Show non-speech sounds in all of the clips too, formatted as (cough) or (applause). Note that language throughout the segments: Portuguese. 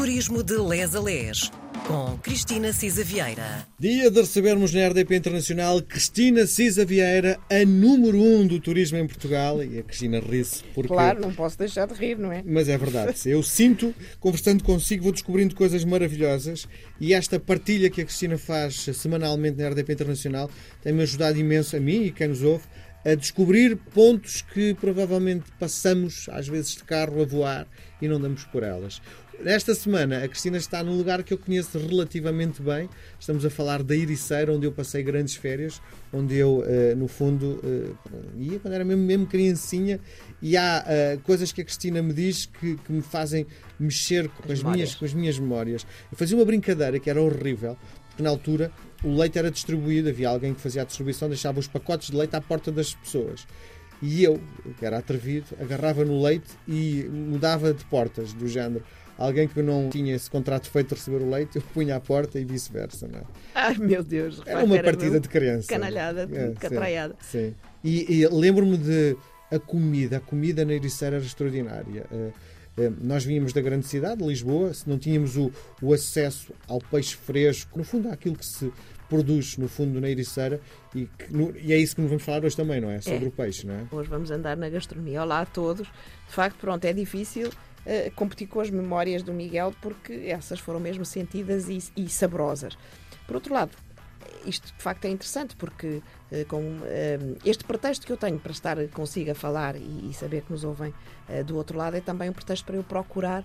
Turismo de Les a Les, com Cristina Cisa Vieira. Dia de recebermos na RDP Internacional Cristina Cisa Vieira, a número um do turismo em Portugal. E a Cristina ri-se porque... Claro, não posso deixar de rir, não é? Mas é verdade. (laughs) Eu sinto, conversando consigo, vou descobrindo coisas maravilhosas e esta partilha que a Cristina faz semanalmente na RDP Internacional tem-me ajudado imenso a mim e quem nos ouve a descobrir pontos que provavelmente passamos, às vezes de carro, a voar e não damos por elas. Esta semana a Cristina está num lugar que eu conheço relativamente bem. Estamos a falar da Iriceira, onde eu passei grandes férias, onde eu, eh, no fundo, eh, ia quando era mesmo, mesmo criancinha. E há eh, coisas que a Cristina me diz que, que me fazem mexer com as, as minhas, com as minhas memórias. Eu fazia uma brincadeira que era horrível, porque na altura o leite era distribuído, havia alguém que fazia a distribuição, deixava os pacotes de leite à porta das pessoas. E eu, que era atrevido, agarrava no leite e mudava de portas, do género. Alguém que não tinha esse contrato feito de receber o leite, eu punha à porta e vice-versa. Não é? Ai meu Deus, era uma era partida de criança. Canalhada, é, catraiada. Sim. sim. E, e lembro-me de a comida, a comida na Ericeira era extraordinária. Uh, nós vínhamos da grande cidade, Lisboa, se não tínhamos o, o, acesso ao peixe fresco, no fundo, àquilo que se produz, no fundo, na Ericeira, e, que, no, e é isso que nos vamos falar hoje também, não é? Sobre é. o peixe, não é? Hoje vamos andar na gastronomia. Olá a todos. De facto, pronto, é difícil uh, competir com as memórias do Miguel, porque essas foram mesmo sentidas e, e saborosas. Por outro lado, isto de facto é interessante porque uh, com uh, este pretexto que eu tenho para estar consigo a falar e, e saber que nos ouvem uh, do outro lado é também um pretexto para eu procurar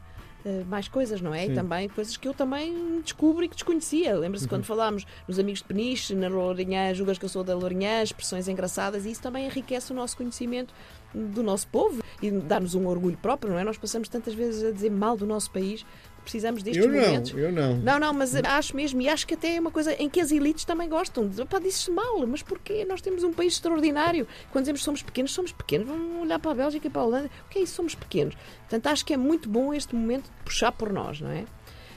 mais coisas, não é? Sim. E também coisas que eu também descubro e que desconhecia. Lembra-se uhum. quando falámos nos amigos de Peniche, na Lourinhã, julgas que eu sou da Lourinhã, expressões engraçadas, e isso também enriquece o nosso conhecimento do nosso povo e dá-nos um orgulho próprio, não é? Nós passamos tantas vezes a dizer mal do nosso país precisamos destes eu momentos. Não, eu não. Não, não, mas acho mesmo, e acho que até é uma coisa em que as elites também gostam. Opa, disse mal, mas porquê? Nós temos um país extraordinário. Quando dizemos que somos pequenos, somos pequenos. Vamos olhar para a Bélgica e para a Holanda. O que é isso? Somos pequenos. Portanto, acho que é muito bom este momento de puxar por nós, não é?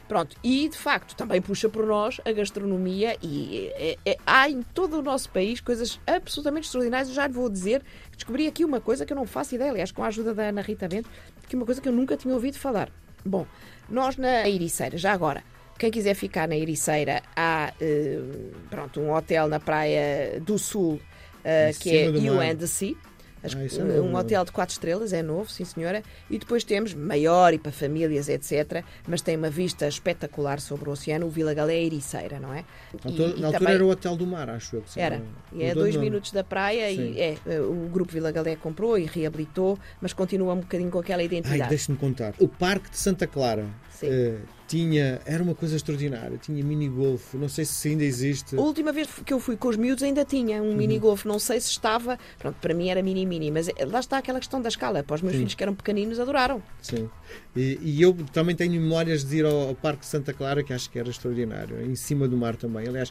Pronto, e de facto também puxa por nós a gastronomia e é, é, há em todo o nosso país coisas absolutamente extraordinárias. Eu já lhe vou dizer que descobri aqui uma coisa que eu não faço ideia, aliás, com a ajuda da Ana Rita Bento, que é uma coisa que eu nunca tinha ouvido falar. Bom, nós na Ericeira, já agora, quem quiser ficar na Ericeira, há uh, pronto, um hotel na Praia do Sul, uh, que é You and the Sea. As, ah, é um hotel de quatro estrelas, é novo, sim senhora. E depois temos, maior e para famílias, etc. Mas tem uma vista espetacular sobre o oceano, o Vila Galé Ericeira, não é? Na, e, altura, também... era o Hotel do Mar, acho eu. Que era. E é dois minutos da praia sim. e é, o Grupo Vila Galé comprou e reabilitou, mas continua um bocadinho com aquela identidade. Ai, deixe-me contar. O Parque de Santa Clara. Sim. Uh, tinha, era uma coisa extraordinária, tinha mini golf, não sei se ainda existe. A última vez que eu fui com os miúdos ainda tinha um uhum. mini golf, não sei se estava, pronto, para mim era mini mini, mas lá está aquela questão da escala, para os meus Sim. filhos que eram pequeninos adoraram. Sim. E, e, eu também tenho memórias de ir ao, ao, Parque de Santa Clara, que acho que era extraordinário, em cima do mar também. Aliás,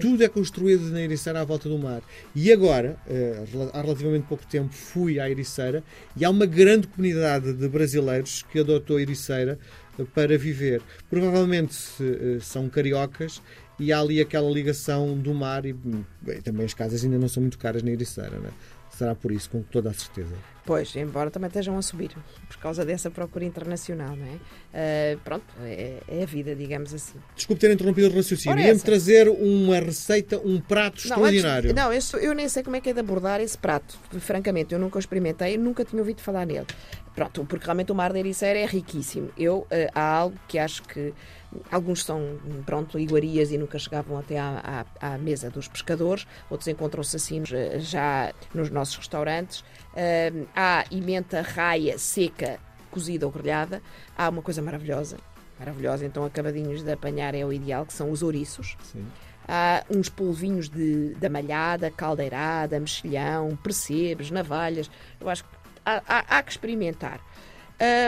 tudo é construído na Ericeira à volta do mar. E agora, eh, há relativamente pouco tempo, fui à Ericeira e há uma grande comunidade de brasileiros que adotou a Ericeira para viver. Provavelmente eh, são cariocas e há ali aquela ligação do mar e bem, também as casas ainda não são muito caras na Ericeira, né? Será por isso, com toda a certeza. Pois, embora também estejam a subir, por causa dessa procura internacional, não é? Uh, pronto, é, é, a vida, digamos assim. Desculpe ter interrompido o raciocínio. Ia-me trazer uma receita, um prato não, extraordinário. Antes, não, eu, eu, nem sei como é que é de abordar esse prato. Francamente, eu nunca o experimentei, nunca tinha ouvido falar nele. Pronto, porque realmente o mar da Ericeira é riquíssimo. Eu, uh, há algo que acho que alguns são, pronto, iguarias e nunca chegavam até à, à, à mesa dos pescadores, outros encontram-se assim uh, já nos nossos restaurantes. Uh, há imenta raia seca, cozida ou grelhada. Há uma coisa maravilhosa, maravilhosa, então acabadinhos de apanhar é o ideal, que são os ouriços. Sim. Há uns polvinhos de, de malhada, caldeirada, mexilhão, percebes, navalhas. Eu acho que há, há, há que experimentar.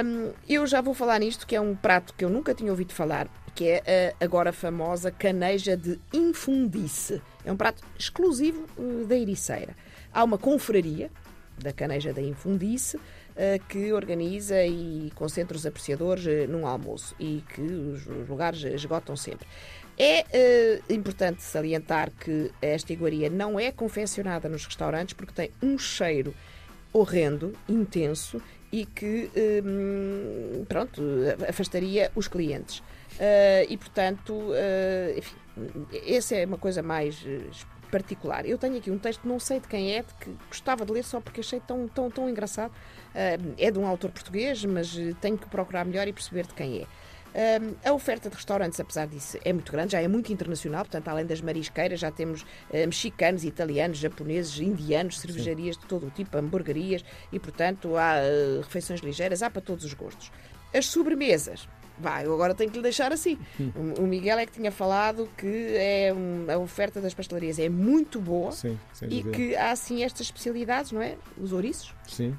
Um, eu já vou falar nisto, que é um prato que eu nunca tinha ouvido falar, que é a agora famosa caneja de infundice. É um prato exclusivo uh, da Ericeira. Há uma confraria da caneja da infundice uh, que organiza e concentra os apreciadores uh, num almoço e que os, lugares esgotam sempre. É importante salientar que esta iguaria não é confeccionada nos restaurantes porque tem um cheiro horrendo, intenso e que, hum, pronto, afastaria os clientes. Uh, e, portanto, uh, enfim, essa é uma coisa mais uh, particular. Eu tenho aqui um texto, não sei de quem é, de que gostava de ler só porque achei tão, tão, tão engraçado. é de um autor português, mas tenho que procurar melhor e perceber de quem é. Um, a oferta de restaurantes, apesar disso, é muito grande, já é muito internacional, portanto, além das marisqueiras, já temos uh, mexicanos, italianos, japoneses, indianos, cervejarias Sim. de todo o tipo, hamburguerias e, portanto, há uh, refeições ligeiras, há para todos os gostos. As sobremesas, Vai, agora tenho que lhe deixar assim. Hum. O Miguel é que tinha falado que é um, a oferta das pastelarias é muito boa Sim, e que há assim estas especialidades, não é? Os ouriços. Sim.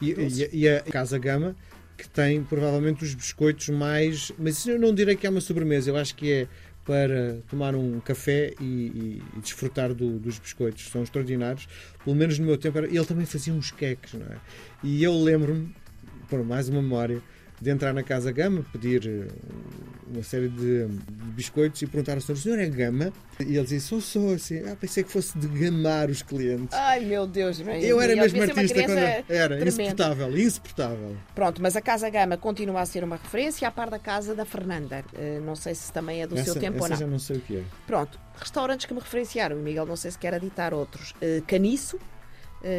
E, e, e a Casa Gama que tem provavelmente os biscoitos mais. Mas eu não direi que é uma sobremesa, eu acho que é para tomar um café e, e, e desfrutar do, dos biscoitos. São extraordinários. Pelo menos no meu tempo, era... ele também fazia uns queques, não é? E eu lembro-me, por mais uma memória, de entrar na Casa Gama, pedir eh, uma série de, biscoitos e perguntar ao senhor, o senhor é Gama? E ele disse, sou, sou, assim, ah, pensei que fosse de gamar os clientes. Ai, meu Deus, bem, Eu era mesmo artista quando era, tremenda. insuportável, insuportável. Pronto, mas a Casa Gama continua a ser uma referência à par da Casa da Fernanda. Uh, não sei se também é do essa, seu tempo ou não. já não sei o que é. Pronto, restaurantes que me referenciaram, Miguel, não sei se quer editar outros. Uh, Caniço,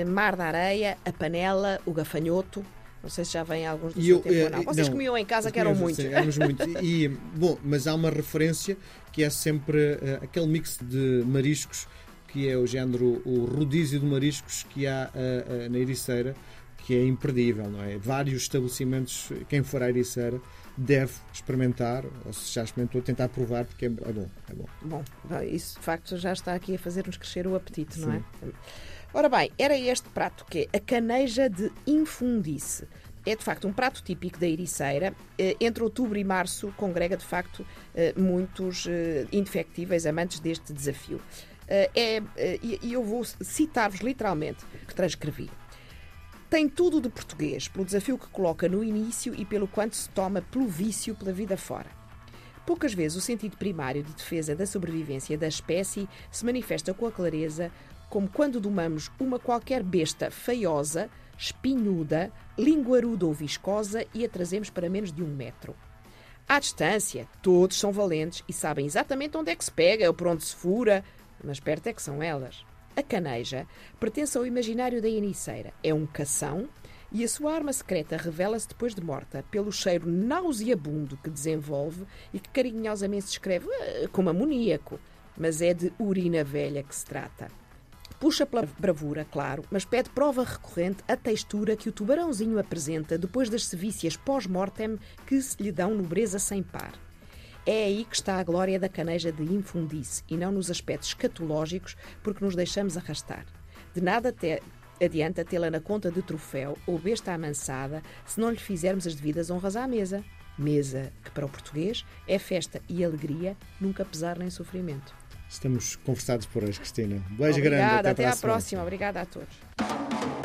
Mar da Areia, A Panela, O Gafanhoto, não sei se já vêm alguns do e seu eu, tempo ou não. Vocês não, comiam em casa que eram muitos. Éramos muitos. (laughs) E, bom, mas há uma referência que é sempre uh, aquele mix de mariscos que é o género, o rodízio de mariscos que há uh, uh, na Ericeira, que é imperdível, não é? Vários estabelecimentos, quem for à Ericeira, deve experimentar, ou se já experimentou, tentar provar, porque é, é bom. É bom. Bom, isso de facto já está aqui a fazer-nos crescer o apetite, Sim. não é? Ora bem, era este prato que é a caneja de infundice. É de facto um prato típico da Ericeira. Eh, entre outubro e março congrega de facto eh, muitos eh, indefectíveis amantes deste desafio. É, e eu vou citar-vos literalmente que transcrevi. Tem tudo de português, pelo desafio que coloca no início e pelo quanto se toma pelo vício pela vida fora. Poucas vezes o sentido primário de defesa da sobrevivência da espécie se manifesta com a clareza como quando domamos uma qualquer besta feiosa, espinhuda, linguaruda ou viscosa e a trazemos para menos de um metro. À distância, todos são valentes e sabem exatamente onde é que se pega ou por onde se fura, mas perto é que são elas. A caneja pertence ao imaginário da iniceira. É um cação e a sua arma secreta revela-se depois de morta pelo cheiro nauseabundo que desenvolve e que carinhosamente se escreve eh, como amoníaco. Mas é de urina velha que se trata. Puxa pela bravura, claro, mas pede prova recorrente a textura que o tubarãozinho apresenta depois das sevícias pós-mortem que se lhe dão nobreza sem par. É aí que está a glória da caneja de infundice e não nos aspectos escatológicos, porque nos deixamos arrastar. De nada adianta tê-la na conta de troféu ou besta amansada se não lhe fizermos as devidas honras à mesa. Mesa que, para o português, é festa e alegria, nunca pesar nem sofrimento. Estamos conversados por hoje, Cristina. Beijo Obrigada, grande. Até, até à próxima. Obrigada a todos.